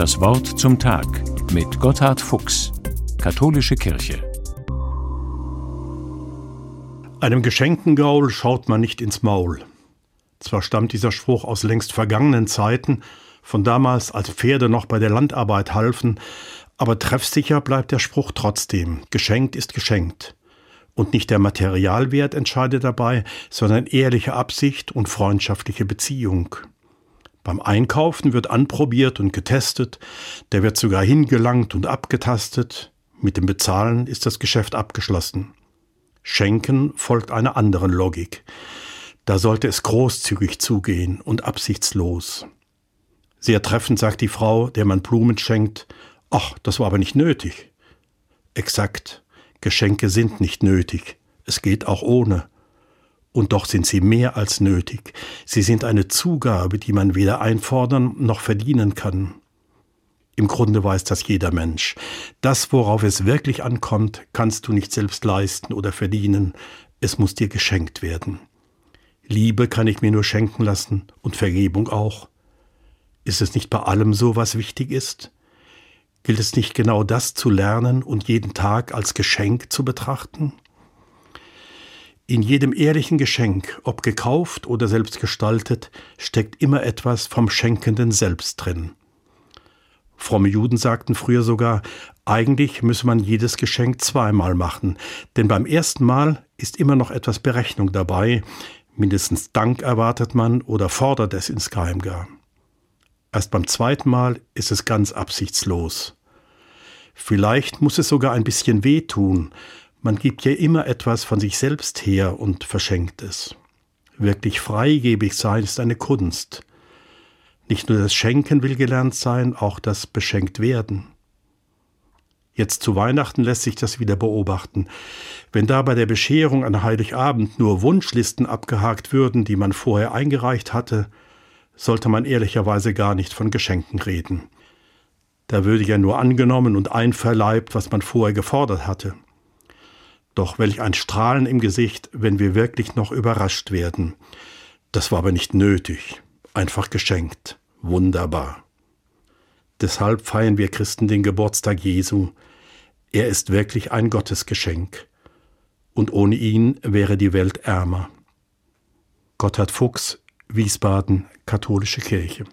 Das Wort zum Tag mit Gotthard Fuchs, Katholische Kirche. Einem geschenkten Gaul schaut man nicht ins Maul. Zwar stammt dieser Spruch aus längst vergangenen Zeiten, von damals, als Pferde noch bei der Landarbeit halfen, aber treffsicher bleibt der Spruch trotzdem. Geschenkt ist geschenkt. Und nicht der Materialwert entscheidet dabei, sondern ehrliche Absicht und freundschaftliche Beziehung. Beim Einkaufen wird anprobiert und getestet, der wird sogar hingelangt und abgetastet, mit dem Bezahlen ist das Geschäft abgeschlossen. Schenken folgt einer anderen Logik. Da sollte es großzügig zugehen und absichtslos. Sehr treffend sagt die Frau, der man Blumen schenkt, ach, das war aber nicht nötig. Exakt, Geschenke sind nicht nötig, es geht auch ohne. Und doch sind sie mehr als nötig. Sie sind eine Zugabe, die man weder einfordern noch verdienen kann. Im Grunde weiß das jeder Mensch. Das, worauf es wirklich ankommt, kannst du nicht selbst leisten oder verdienen. Es muss dir geschenkt werden. Liebe kann ich mir nur schenken lassen und Vergebung auch. Ist es nicht bei allem so, was wichtig ist? Gilt es nicht genau das zu lernen und jeden Tag als Geschenk zu betrachten? In jedem ehrlichen Geschenk, ob gekauft oder selbst gestaltet, steckt immer etwas vom Schenkenden selbst drin. Fromme Juden sagten früher sogar, eigentlich müsse man jedes Geschenk zweimal machen, denn beim ersten Mal ist immer noch etwas Berechnung dabei, mindestens Dank erwartet man oder fordert es insgeheim gar. Erst beim zweiten Mal ist es ganz absichtslos. Vielleicht muss es sogar ein bisschen wehtun, man gibt ja immer etwas von sich selbst her und verschenkt es. Wirklich freigebig sein ist eine Kunst. Nicht nur das Schenken will gelernt sein, auch das beschenkt werden. Jetzt zu Weihnachten lässt sich das wieder beobachten. Wenn da bei der Bescherung an Heiligabend nur Wunschlisten abgehakt würden, die man vorher eingereicht hatte, sollte man ehrlicherweise gar nicht von Geschenken reden. Da würde ja nur angenommen und einverleibt, was man vorher gefordert hatte. Doch welch ein Strahlen im Gesicht, wenn wir wirklich noch überrascht werden. Das war aber nicht nötig, einfach geschenkt, wunderbar. Deshalb feiern wir Christen den Geburtstag Jesu. Er ist wirklich ein Gottesgeschenk. Und ohne ihn wäre die Welt ärmer. Gotthard Fuchs, Wiesbaden, Katholische Kirche.